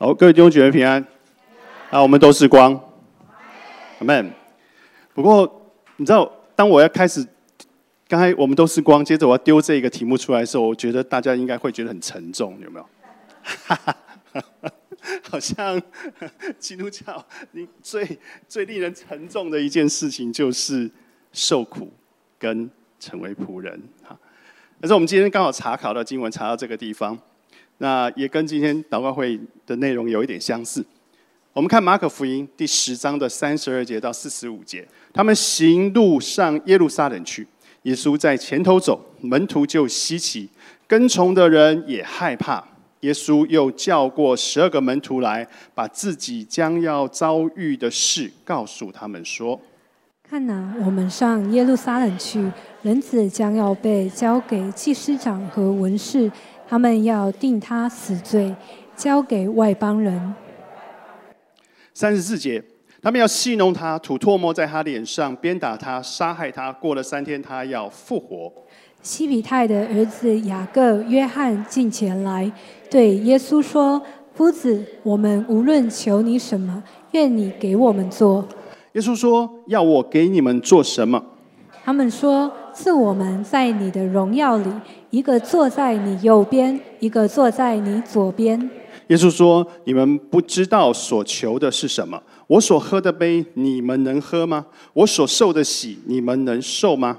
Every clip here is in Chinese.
好，各位弟兄姐妹平安。啊，我们都是光，阿门。不过你知道，当我要开始，刚才我们都是光，接着我要丢这个题目出来的时候，我觉得大家应该会觉得很沉重，有没有？哈哈哈好像基督教你最最令人沉重的一件事情就是受苦跟成为仆人哈。但是我们今天刚好查考到经文，查到这个地方，那也跟今天祷告会的内容有一点相似。我们看马可福音第十章的三十二节到四十五节，他们行路上耶路撒冷去，耶稣在前头走，门徒就稀奇，跟从的人也害怕。耶稣又叫过十二个门徒来，把自己将要遭遇的事告诉他们说：“看哪，我们上耶路撒冷去，人子将要被交给祭司长和文士，他们要定他死罪，交给外邦人。”三十四节，他们要戏弄他，吐唾沫在他脸上，鞭打他，杀害他。过了三天，他要复活。西比泰的儿子雅各、约翰进前来，对耶稣说：“夫子，我们无论求你什么，愿你给我们做。”耶稣说：“要我给你们做什么？”他们说：“赐我们在你的荣耀里，一个坐在你右边，一个坐在你左边。”耶稣说：“你们不知道所求的是什么。我所喝的杯，你们能喝吗？我所受的喜，你们能受吗？”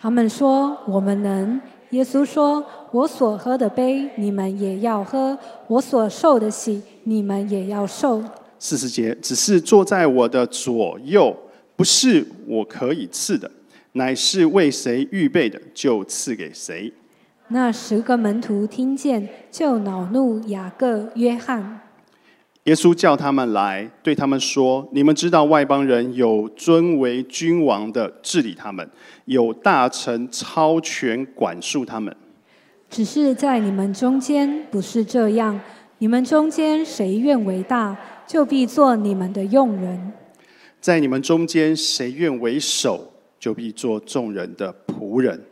他们说：“我们能。”耶稣说：“我所喝的杯，你们也要喝；我所受的喜，你们也要受。”四十节，只是坐在我的左右，不是我可以赐的，乃是为谁预备的，就赐给谁。那十个门徒听见，就恼怒雅各、约翰。耶稣叫他们来，对他们说：“你们知道外邦人有尊为君王的治理他们，有大臣超权管束他们。只是在你们中间不是这样。你们中间谁愿为大，就必做你们的用人；在你们中间谁愿为首，就必做众人的仆人。”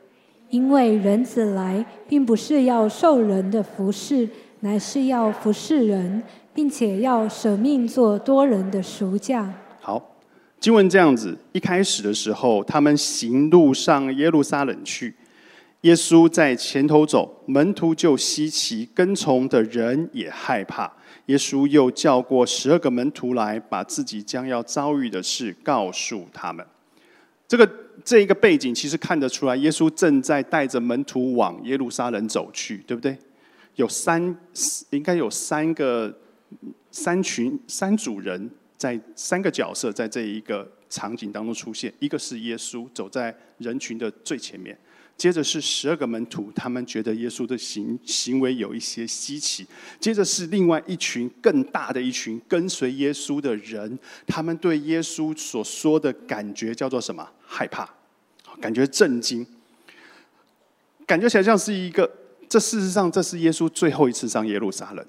因为人子来，并不是要受人的服侍，乃是要服侍人，并且要舍命做多人的赎价。好，经文这样子，一开始的时候，他们行路上耶路撒冷去，耶稣在前头走，门徒就稀奇，跟从的人也害怕。耶稣又叫过十二个门徒来，把自己将要遭遇的事告诉他们。这个这一个背景其实看得出来，耶稣正在带着门徒往耶路撒冷走去，对不对？有三，应该有三个三群三组人在三个角色在这一个场景当中出现，一个是耶稣走在人群的最前面。接着是十二个门徒，他们觉得耶稣的行行为有一些稀奇。接着是另外一群更大的一群跟随耶稣的人，他们对耶稣所说的感觉叫做什么？害怕，感觉震惊，感觉起来像是一个。这事实上，这是耶稣最后一次上耶路撒冷。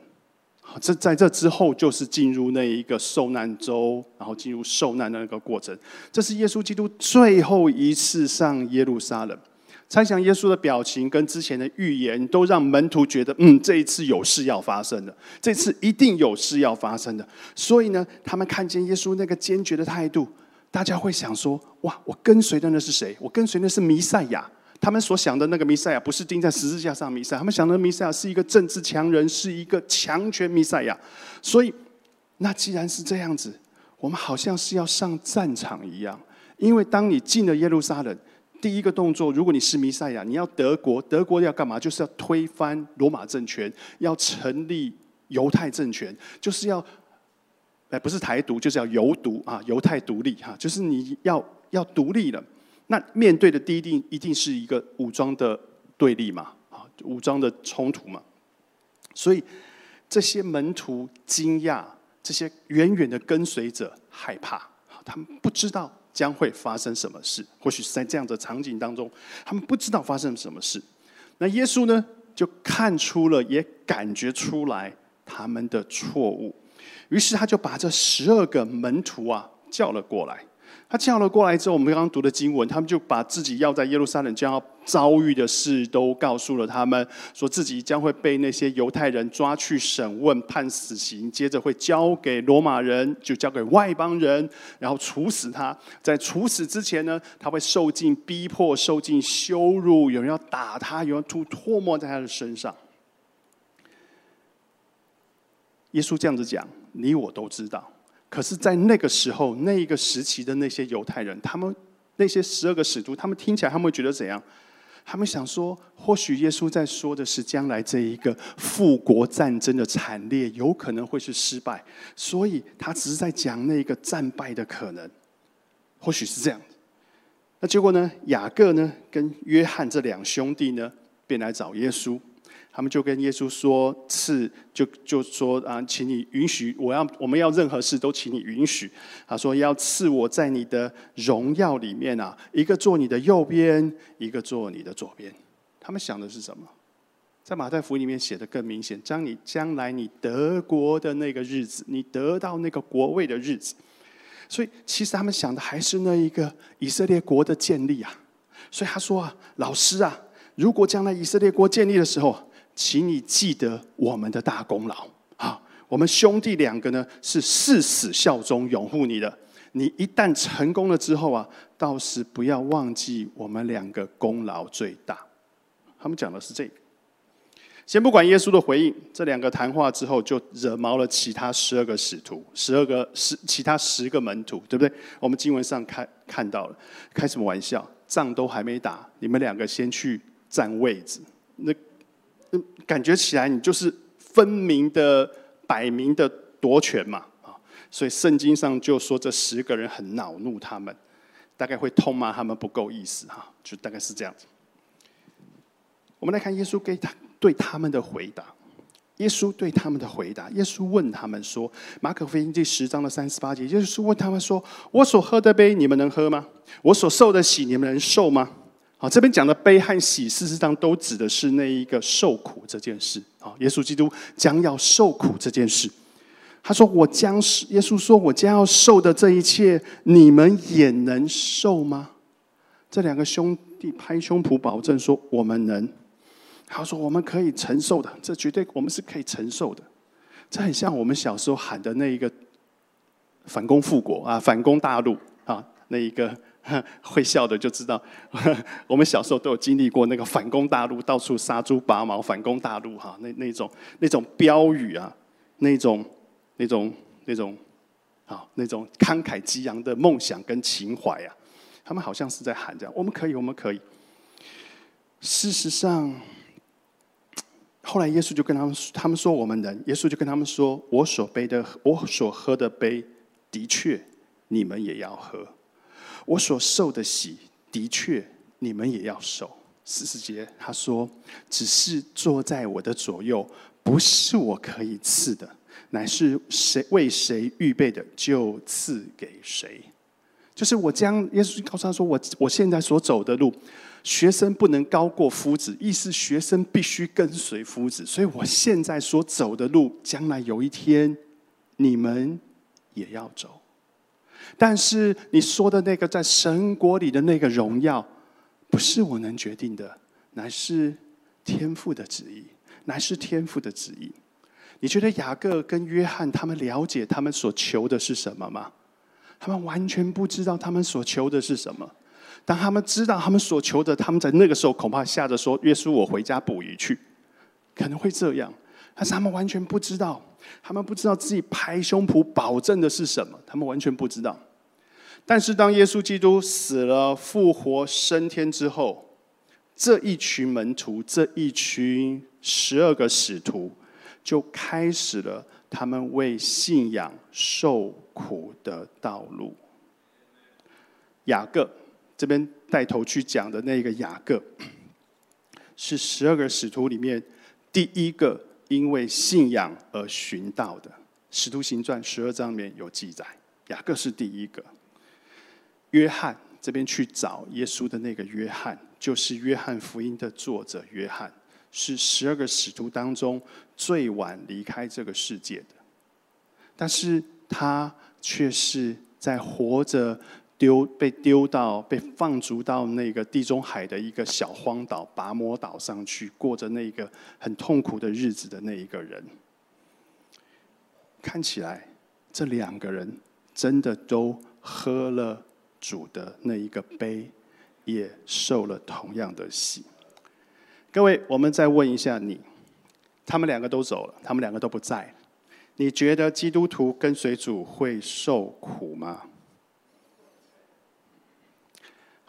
这在这之后，就是进入那一个受难周，然后进入受难的那个过程。这是耶稣基督最后一次上耶路撒冷。猜想耶稣的表情跟之前的预言，都让门徒觉得，嗯，这一次有事要发生的，这次一定有事要发生的。所以呢，他们看见耶稣那个坚决的态度，大家会想说：哇，我跟随的那是谁？我跟随的是弥赛亚。他们所想的那个弥赛亚，不是钉在十字架上弥赛，他们想的弥赛亚是一个政治强人，是一个强权弥赛亚。所以，那既然是这样子，我们好像是要上战场一样，因为当你进了耶路撒冷。第一个动作，如果你是弥赛亚，你要德国，德国要干嘛？就是要推翻罗马政权，要成立犹太政权，就是要，哎，不是台独，就是要犹独啊，犹太独立哈，就是你要要独立了。那面对的第一定一定是一个武装的对立嘛，啊，武装的冲突嘛。所以这些门徒惊讶，这些远远的跟随者害怕，他们不知道。将会发生什么事？或许是在这样的场景当中，他们不知道发生什么事。那耶稣呢，就看出了，也感觉出来他们的错误。于是他就把这十二个门徒啊叫了过来，他叫了过来之后，我们刚刚读的经文，他们就把自己要在耶路撒冷将要遭遇的事都告诉了他们，说自己将会被那些犹太人抓去审问、判死刑，接着会交给罗马人，就交给外邦人，然后处死他。在处死之前呢，他会受尽逼迫、受尽羞辱，有人要打他，有人吐唾沫在他的身上。耶稣这样子讲，你我都知道。可是，在那个时候，那一个时期的那些犹太人，他们那些十二个使徒，他们听起来，他们会觉得怎样？他们想说，或许耶稣在说的是将来这一个复国战争的惨烈，有可能会是失败，所以他只是在讲那个战败的可能，或许是这样。那结果呢？雅各呢，跟约翰这两兄弟呢，便来找耶稣。他们就跟耶稣说：“赐就就说啊，请你允许我要我们要任何事都请你允许。”他说：“要赐我在你的荣耀里面啊，一个坐你的右边，一个坐你的左边。”他们想的是什么？在马太福音里面写的更明显：将你将来你德国的那个日子，你得到那个国位的日子。所以，其实他们想的还是那一个以色列国的建立啊。所以他说啊：“老师啊，如果将来以色列国建立的时候。”请你记得我们的大功劳啊！我们兄弟两个呢是誓死效忠、拥护你的。你一旦成功了之后啊，倒是不要忘记我们两个功劳最大。他们讲的是这个。先不管耶稣的回应，这两个谈话之后就惹毛了其他十二个使徒、十二个十其他十个门徒，对不对？我们经文上看看到了，开什么玩笑？仗都还没打，你们两个先去占位置，那。感觉起来，你就是分明的、摆明的夺权嘛，啊！所以圣经上就说这十个人很恼怒他们，大概会痛骂他们不够意思，哈，就大概是这样子。我们来看耶稣给他对他们的回答。耶稣对他们的回答，耶稣问他们说：“马可福音第十章的三十八节，耶稣问他们说：‘我所喝的杯，你们能喝吗？我所受的喜，你们能受吗？’”好，这边讲的悲和喜，事实上都指的是那一个受苦这件事。啊，耶稣基督将要受苦这件事。他说：“我将是耶稣说，我将要受的这一切，你们也能受吗？”这两个兄弟拍胸脯保证说：“我们能。”他说：“我们可以承受的，这绝对我们是可以承受的。”这很像我们小时候喊的那一个反攻复国啊，反攻大陆啊，那一个。会笑的就知道，我们小时候都有经历过那个反攻大陆，到处杀猪拔毛，反攻大陆哈，那那种那种标语啊，那种那种那种啊，那种慷慨激昂的梦想跟情怀啊，他们好像是在喊这样，我们可以，我们可以。事实上，后来耶稣就跟他们，他们说我们能，耶稣就跟他们说，我所背的，我所喝的杯，的确你们也要喝。我所受的喜，的确你们也要受。四十节他说：“只是坐在我的左右，不是我可以赐的，乃是谁为谁预备的，就赐给谁。”就是我将耶稣告诉他说：“我我现在所走的路，学生不能高过夫子，意思学生必须跟随夫子。所以我现在所走的路，将来有一天你们也要走。”但是你说的那个在神国里的那个荣耀，不是我能决定的，乃是天父的旨意，乃是天父的旨意。你觉得雅各跟约翰他们了解他们所求的是什么吗？他们完全不知道他们所求的是什么。当他们知道他们所求的，他们在那个时候恐怕吓着说：“约书，我回家捕鱼去。”可能会这样。但是他们完全不知道，他们不知道自己拍胸脯保证的是什么，他们完全不知道。但是当耶稣基督死了、复活、升天之后，这一群门徒、这一群十二个使徒，就开始了他们为信仰受苦的道路。雅各这边带头去讲的那个雅各，是十二个使徒里面第一个。因为信仰而寻到的，《使徒行传》十二章里面有记载，雅各是第一个。约翰这边去找耶稣的那个约翰，就是约翰福音的作者约翰，是十二个使徒当中最晚离开这个世界的，但是他却是在活着丢被丢到被放逐到那个地中海的一个小荒岛拔摩岛上去，过着那个很痛苦的日子的那一个人。看起来，这两个人真的都喝了主的那一个杯，也受了同样的洗。各位，我们再问一下你：他们两个都走了，他们两个都不在，你觉得基督徒跟随主会受苦吗？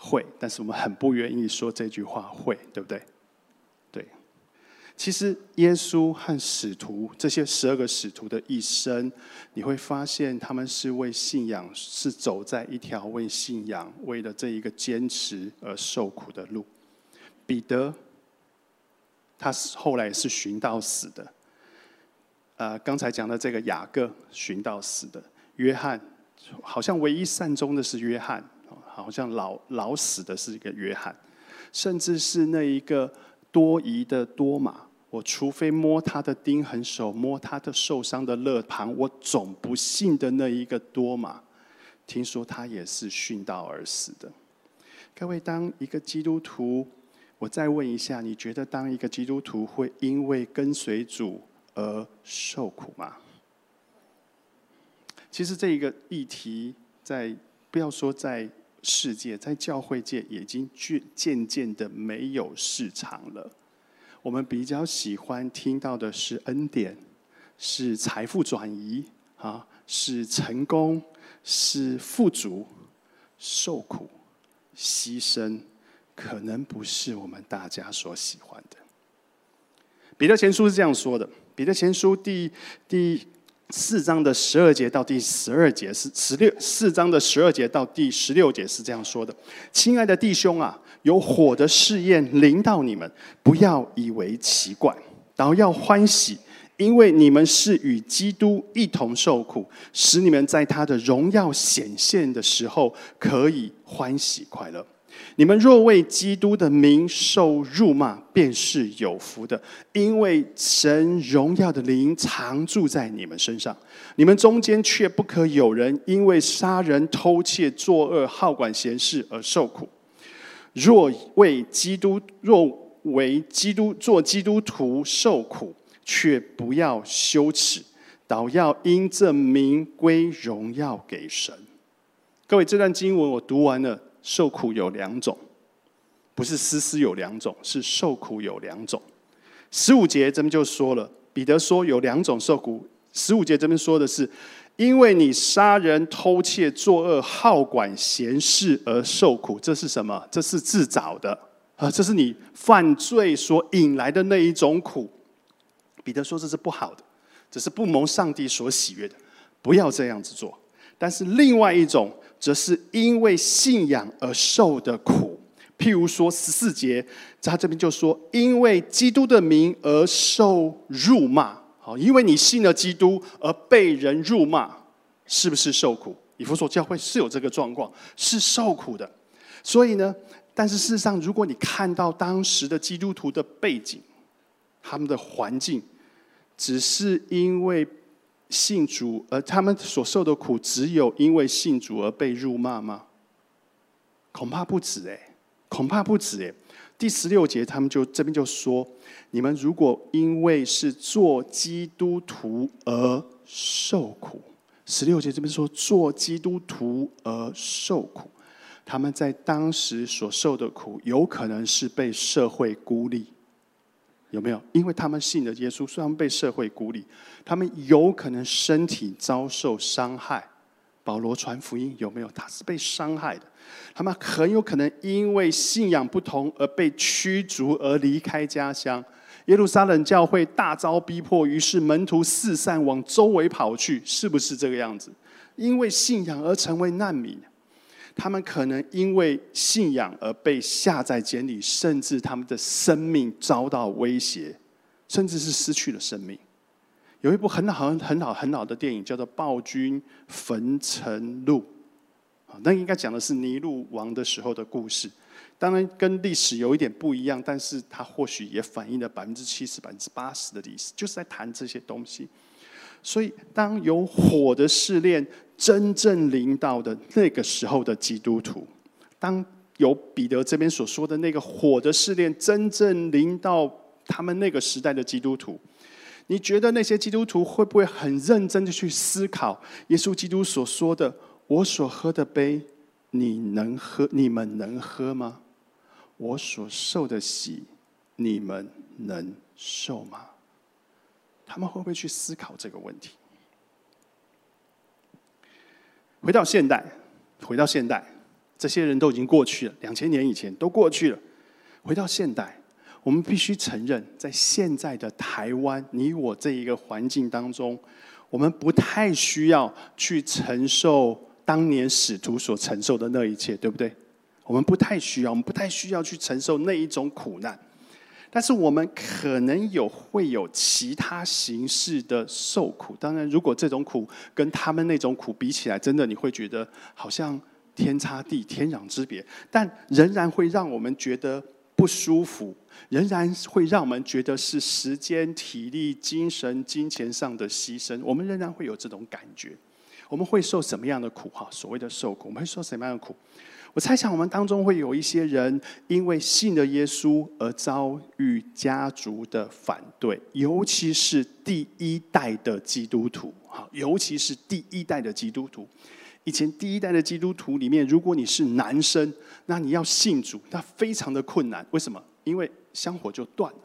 会，但是我们很不愿意说这句话，会对不对？对。其实耶稣和使徒这些十二个使徒的一生，你会发现他们是为信仰，是走在一条为信仰、为了这一个坚持而受苦的路。彼得，他是后来是寻到死的。呃，刚才讲的这个雅各寻到死的，约翰好像唯一善终的是约翰。好像老老死的是一个约翰，甚至是那一个多疑的多马。我除非摸他的钉痕手，摸他的受伤的肋旁，我总不信的那一个多马。听说他也是殉道而死的。各位，当一个基督徒，我再问一下，你觉得当一个基督徒会因为跟随主而受苦吗？其实这一个议题，在不要说在。世界在教会界已经渐渐渐的没有市场了。我们比较喜欢听到的是恩典，是财富转移啊，是成功，是富足，受苦、牺牲，可能不是我们大家所喜欢的。彼得前书是这样说的：彼得前书第第。四章的十二节到第十二节是十六，四章的十二节到第十六节是这样说的：“亲爱的弟兄啊，有火的试验临到你们，不要以为奇怪，然后要欢喜，因为你们是与基督一同受苦，使你们在他的荣耀显现的时候可以欢喜快乐。”你们若为基督的名受辱骂，便是有福的，因为神荣耀的灵常住在你们身上。你们中间却不可有人因为杀人、偷窃、作恶、好管闲事而受苦。若为基督，若为基督做基督徒受苦，却不要羞耻，倒要因这名归荣耀给神。各位，这段经文我读完了。受苦有两种，不是丝丝有两种，是受苦有两种。十五节这边就说了，彼得说有两种受苦。十五节这边说的是，因为你杀人、偷窃、作恶、好管闲事而受苦，这是什么？这是自找的啊！这是你犯罪所引来的那一种苦。彼得说这是不好的，这是不蒙上帝所喜悦的，不要这样子做。但是另外一种。则是因为信仰而受的苦，譬如说十四节，在他这边就说，因为基督的名而受辱骂。好，因为你信了基督而被人辱骂，是不是受苦？以弗所教会是有这个状况，是受苦的。所以呢，但是事实上，如果你看到当时的基督徒的背景，他们的环境，只是因为。信主，而他们所受的苦，只有因为信主而被辱骂吗？恐怕不止哎，恐怕不止哎。第十六节，他们就这边就说：你们如果因为是做基督徒而受苦，十六节这边说做基督徒而受苦，他们在当时所受的苦，有可能是被社会孤立。有没有？因为他们信的耶稣，虽然被社会孤立，他们有可能身体遭受伤害。保罗传福音有没有？他是被伤害的。他们很有可能因为信仰不同而被驱逐而离开家乡。耶路撒冷教会大遭逼迫，于是门徒四散往周围跑去，是不是这个样子？因为信仰而成为难民。他们可能因为信仰而被下在监里，甚至他们的生命遭到威胁，甚至是失去了生命。有一部很好、很好、很好的电影，叫做《暴君焚城录》啊，那应该讲的是尼禄王的时候的故事。当然跟历史有一点不一样，但是它或许也反映了百分之七十、百分之八十的历史，就是在谈这些东西。所以，当有火的试炼。真正临到的那个时候的基督徒。当有彼得这边所说的那个火的试炼真正临到他们那个时代的基督徒，你觉得那些基督徒会不会很认真的去思考耶稣基督所说的“我所喝的杯，你能喝？你们能喝吗？我所受的喜，你们能受吗？”他们会不会去思考这个问题？回到现代，回到现代。这些人都已经过去了，两千年以前都过去了。回到现代，我们必须承认，在现在的台湾，你我这一个环境当中，我们不太需要去承受当年使徒所承受的那一切，对不对？我们不太需要，我们不太需要去承受那一种苦难。但是我们可能有会有其他形式的受苦。当然，如果这种苦跟他们那种苦比起来，真的你会觉得好像。天差地天壤之别，但仍然会让我们觉得不舒服，仍然会让我们觉得是时间、体力、精神、金钱上的牺牲。我们仍然会有这种感觉。我们会受什么样的苦？哈，所谓的受苦，我们会受什么样的苦？我猜想，我们当中会有一些人因为信了耶稣而遭遇家族的反对，尤其是第一代的基督徒。哈，尤其是第一代的基督徒。以前第一代的基督徒里面，如果你是男生，那你要信主，那非常的困难。为什么？因为香火就断了。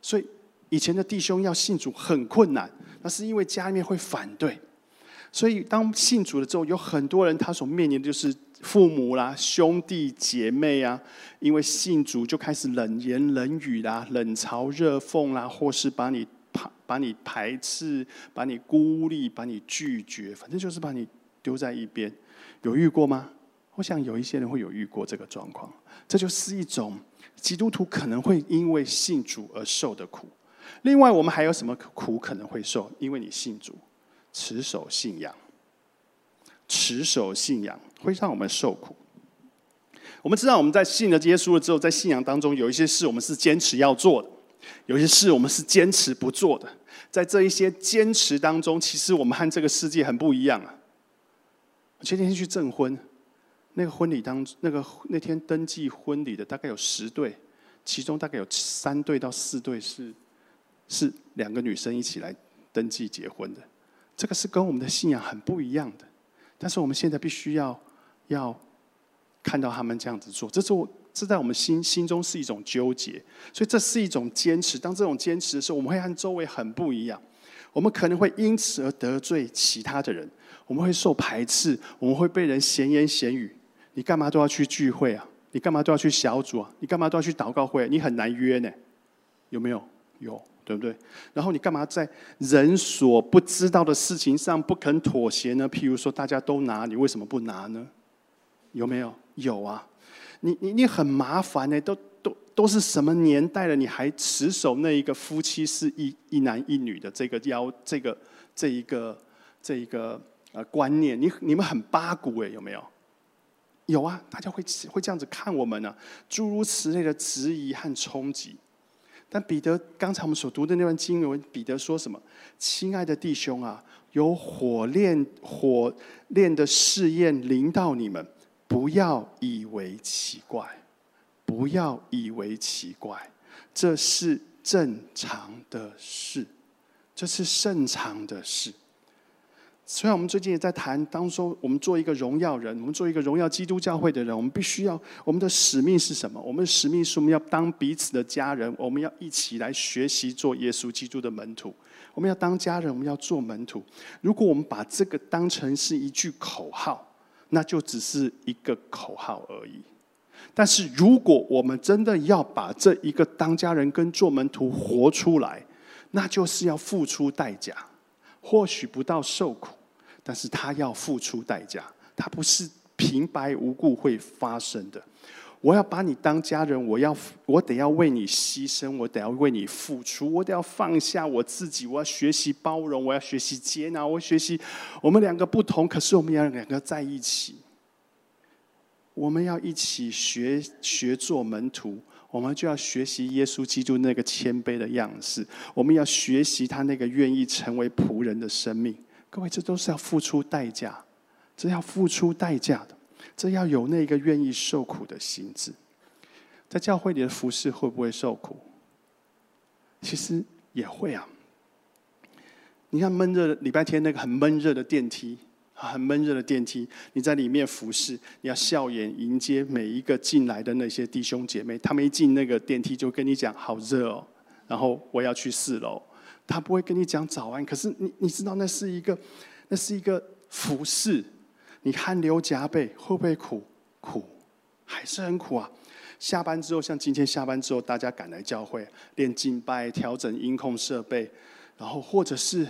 所以以前的弟兄要信主很困难，那是因为家里面会反对。所以当信主了之后，有很多人他所面临的就是父母啦、兄弟姐妹啊，因为信主就开始冷言冷语啦、冷嘲热讽啦，或是把你排、把你排斥、把你孤立、把你拒绝，反正就是把你。丢在一边，有遇过吗？我想有一些人会有遇过这个状况。这就是一种基督徒可能会因为信主而受的苦。另外，我们还有什么苦可能会受？因为你信主，持守信仰，持守信仰会让我们受苦。我们知道，我们在信了耶稣了之后，在信仰当中有一些事我们是坚持要做的，有些事我们是坚持不做的。在这一些坚持当中，其实我们和这个世界很不一样啊。我前几天去证婚，那个婚礼当那个那天登记婚礼的大概有十对，其中大概有三对到四对是是两个女生一起来登记结婚的，这个是跟我们的信仰很不一样的。但是我们现在必须要要看到他们这样子做，这是我这在我们心心中是一种纠结，所以这是一种坚持。当这种坚持的时候，我们会和周围很不一样，我们可能会因此而得罪其他的人。我们会受排斥，我们会被人闲言闲语。你干嘛都要去聚会啊？你干嘛都要去小组啊？你干嘛都要去祷告会？你很难约呢，有没有？有，对不对？然后你干嘛在人所不知道的事情上不肯妥协呢？譬如说，大家都拿，你为什么不拿呢？有没有？有啊！你你你很麻烦呢，都都都是什么年代了，你还持守那一个夫妻是一一男一女的这个要这个这一个这一个。呃，观念，你你们很八股哎，有没有？有啊，大家会会这样子看我们呢，诸如此类的质疑和冲击。但彼得刚才我们所读的那段经文，彼得说什么？亲爱的弟兄啊，有火炼火炼的试验临到你们，不要以为奇怪，不要以为奇怪，这是正常的事，这是正常的事。虽然我们最近也在谈，当说我们做一个荣耀人，我们做一个荣耀基督教会的人，我们必须要我们的使命是什么？我们的使命是我们要当彼此的家人，我们要一起来学习做耶稣基督的门徒。我们要当家人，我们要做门徒。如果我们把这个当成是一句口号，那就只是一个口号而已。但是如果我们真的要把这一个当家人跟做门徒活出来，那就是要付出代价，或许不到受苦。但是他要付出代价，他不是平白无故会发生的。我要把你当家人，我要我得要为你牺牲，我得要为你付出，我得要放下我自己，我要学习包容，我要学习接纳，我学习我们两个不同，可是我们要两个在一起。我们要一起学学做门徒，我们就要学习耶稣基督那个谦卑的样式，我们要学习他那个愿意成为仆人的生命。各位，这都是要付出代价，这要付出代价的，这要有那个愿意受苦的心智。在教会里的服侍会不会受苦？其实也会啊。你看闷热礼拜天那个很闷热的电梯。很闷热的电梯，你在里面服侍，你要笑颜迎接每一个进来的那些弟兄姐妹。他们一进那个电梯就跟你讲好热哦，然后我要去四楼。他不会跟你讲早安，可是你你知道那是一个那是一个服侍，你汗流浃背会不会苦？苦还是很苦啊。下班之后，像今天下班之后，大家赶来教会练敬拜、调整音控设备，然后或者是。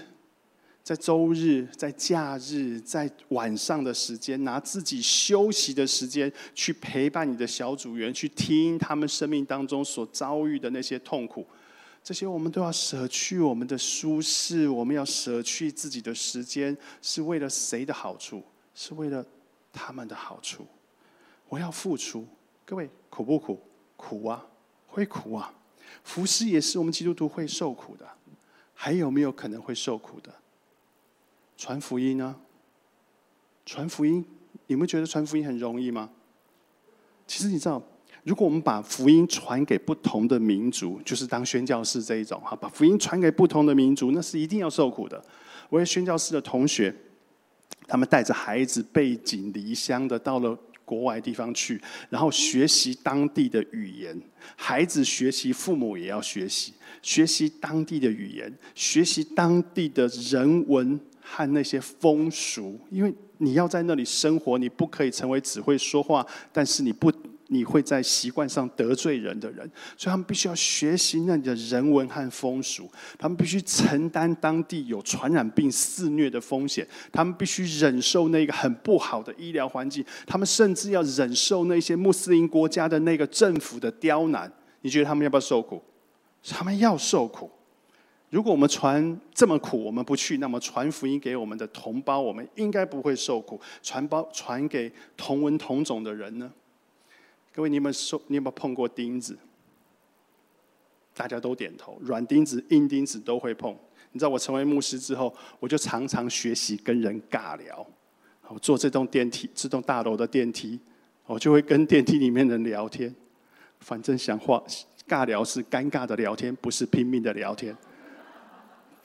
在周日、在假日、在晚上的时间，拿自己休息的时间去陪伴你的小组员，去听他们生命当中所遭遇的那些痛苦，这些我们都要舍去我们的舒适，我们要舍去自己的时间，是为了谁的好处？是为了他们的好处。我要付出，各位苦不苦？苦啊，会苦啊。服侍也是我们基督徒会受苦的，还有没有可能会受苦的？传福音呢？传福音，你们觉得传福音很容易吗？其实你知道，如果我们把福音传给不同的民族，就是当宣教士这一种哈，把福音传给不同的民族，那是一定要受苦的。我有宣教士的同学，他们带着孩子背井离乡的到了国外地方去，然后学习当地的语言。孩子学习，父母也要学习，学习当地的语言，学习当地的人文。和那些风俗，因为你要在那里生活，你不可以成为只会说话，但是你不，你会在习惯上得罪人的人，所以他们必须要学习那里的人文和风俗，他们必须承担当地有传染病肆虐的风险，他们必须忍受那个很不好的医疗环境，他们甚至要忍受那些穆斯林国家的那个政府的刁难。你觉得他们要不要受苦？他们要受苦。如果我们传这么苦，我们不去，那么传福音给我们的同胞，我们应该不会受苦。传包传给同文同种的人呢？各位，你们说你有没有碰过钉子？大家都点头，软钉子、硬钉子都会碰。你知道，我成为牧师之后，我就常常学习跟人尬聊。我坐这栋电梯、这栋大楼的电梯，我就会跟电梯里面人聊天。反正想话尬聊是尴尬的聊天，不是拼命的聊天。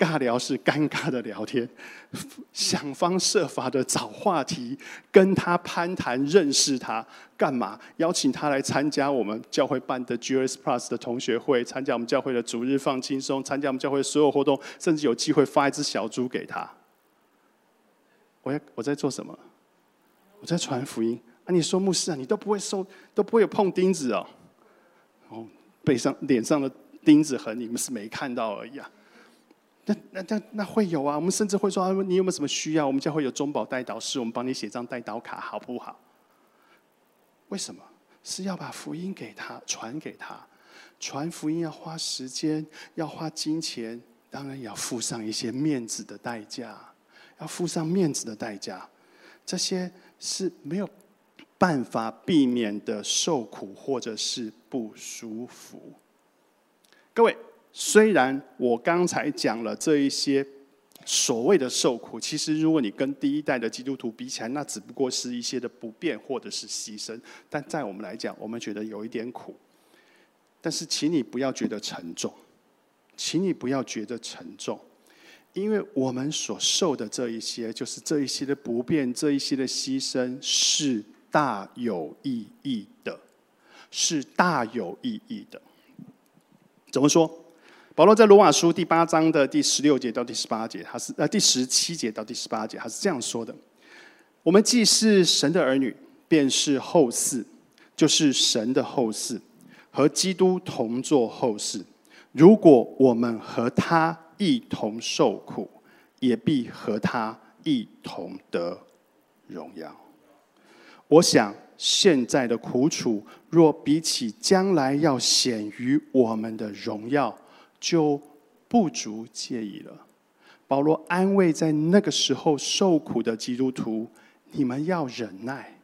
尬聊是尴尬的聊天，想方设法的找话题跟他攀谈，认识他干嘛？邀请他来参加我们教会办的 GS Plus 的同学会，参加我们教会的主日放轻松，参加我们教会所有活动，甚至有机会发一只小猪给他。我要我在做什么？我在传福音啊！你说牧师啊，你都不会收，都不会有碰钉子哦。哦，背上脸上的钉子痕，你们是没看到而已啊。那那那那会有啊！我们甚至会说，啊你有没有什么需要？我们家会有中保代祷师，我们帮你写张代祷卡，好不好？为什么？是要把福音给他，传给他。传福音要花时间，要花金钱，当然也要付上一些面子的代价，要付上面子的代价。这些是没有办法避免的受苦，或者是不舒服。各位。虽然我刚才讲了这一些所谓的受苦，其实如果你跟第一代的基督徒比起来，那只不过是一些的不便或者是牺牲。但在我们来讲，我们觉得有一点苦。但是，请你不要觉得沉重，请你不要觉得沉重，因为我们所受的这一些，就是这一些的不便，这一些的牺牲，是大有意义的，是大有意义的。怎么说？保罗在罗马书第八章的第十六节到第十八节，他是呃第十七节到第十八节，他是这样说的：我们既是神的儿女，便是后嗣，就是神的后嗣，和基督同作后嗣。如果我们和他一同受苦，也必和他一同得荣耀。我想现在的苦楚，若比起将来要显于我们的荣耀，就不足介意了。保罗安慰在那个时候受苦的基督徒：你们要忍耐，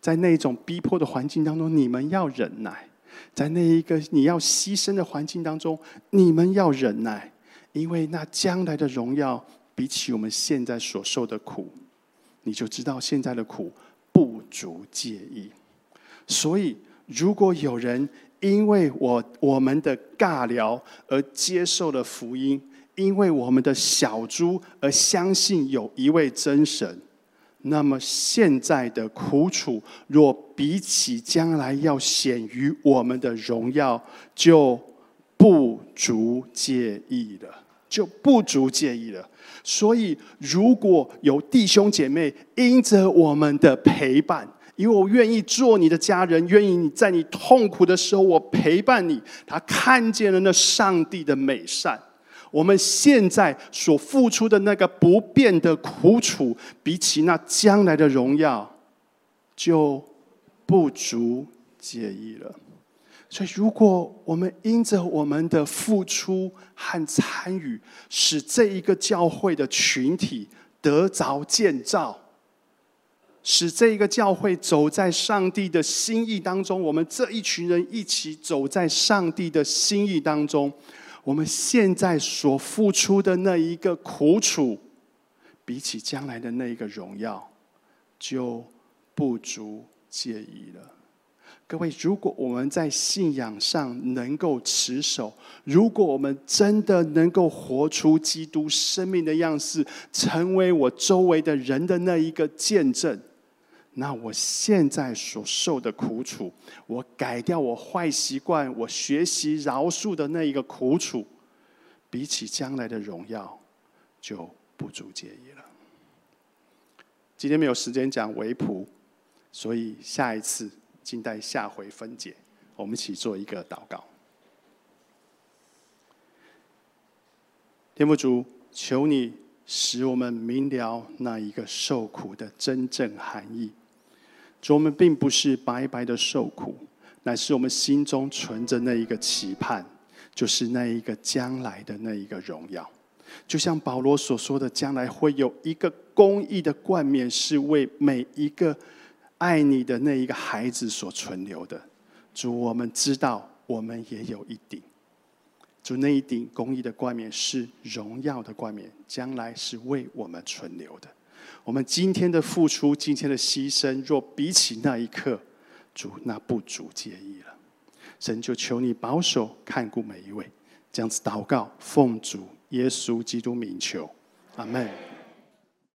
在那种逼迫的环境当中，你们要忍耐；在那一个你要牺牲的环境当中，你们要忍耐，因为那将来的荣耀比起我们现在所受的苦你就知道现在的苦不足介意。所以，如果有人因为我我们的尬聊而接受了福音，因为我们的小猪而相信有一位真神，那么现在的苦楚，若比起将来要显于我们的荣耀，就不足介意了，就不足介意了。所以，如果有弟兄姐妹因着我们的陪伴，因为我愿意做你的家人，愿意你在你痛苦的时候，我陪伴你。他看见了那上帝的美善。我们现在所付出的那个不变的苦楚，比起那将来的荣耀，就不足介意了。所以，如果我们因着我们的付出和参与，使这一个教会的群体得着建造。使这一个教会走在上帝的心意当中，我们这一群人一起走在上帝的心意当中。我们现在所付出的那一个苦楚，比起将来的那一个荣耀，就不足介意了。各位，如果我们在信仰上能够持守，如果我们真的能够活出基督生命的样式，成为我周围的人的那一个见证。那我现在所受的苦楚，我改掉我坏习惯，我学习饶恕的那一个苦楚，比起将来的荣耀，就不足介意了。今天没有时间讲维普，所以下一次静待下回分解。我们一起做一个祷告。天父主，求你使我们明了那一个受苦的真正含义。主，我们并不是白白的受苦，乃是我们心中存着那一个期盼，就是那一个将来的那一个荣耀。就像保罗所说的，将来会有一个公义的冠冕，是为每一个爱你的那一个孩子所存留的。主，我们知道，我们也有一顶。主，那一顶公义的冠冕是荣耀的冠冕，将来是为我们存留的。我们今天的付出，今天的牺牲，若比起那一刻，主那不足介意了。神就求你保守看顾每一位，这样子祷告，奉主耶稣基督名求，阿门。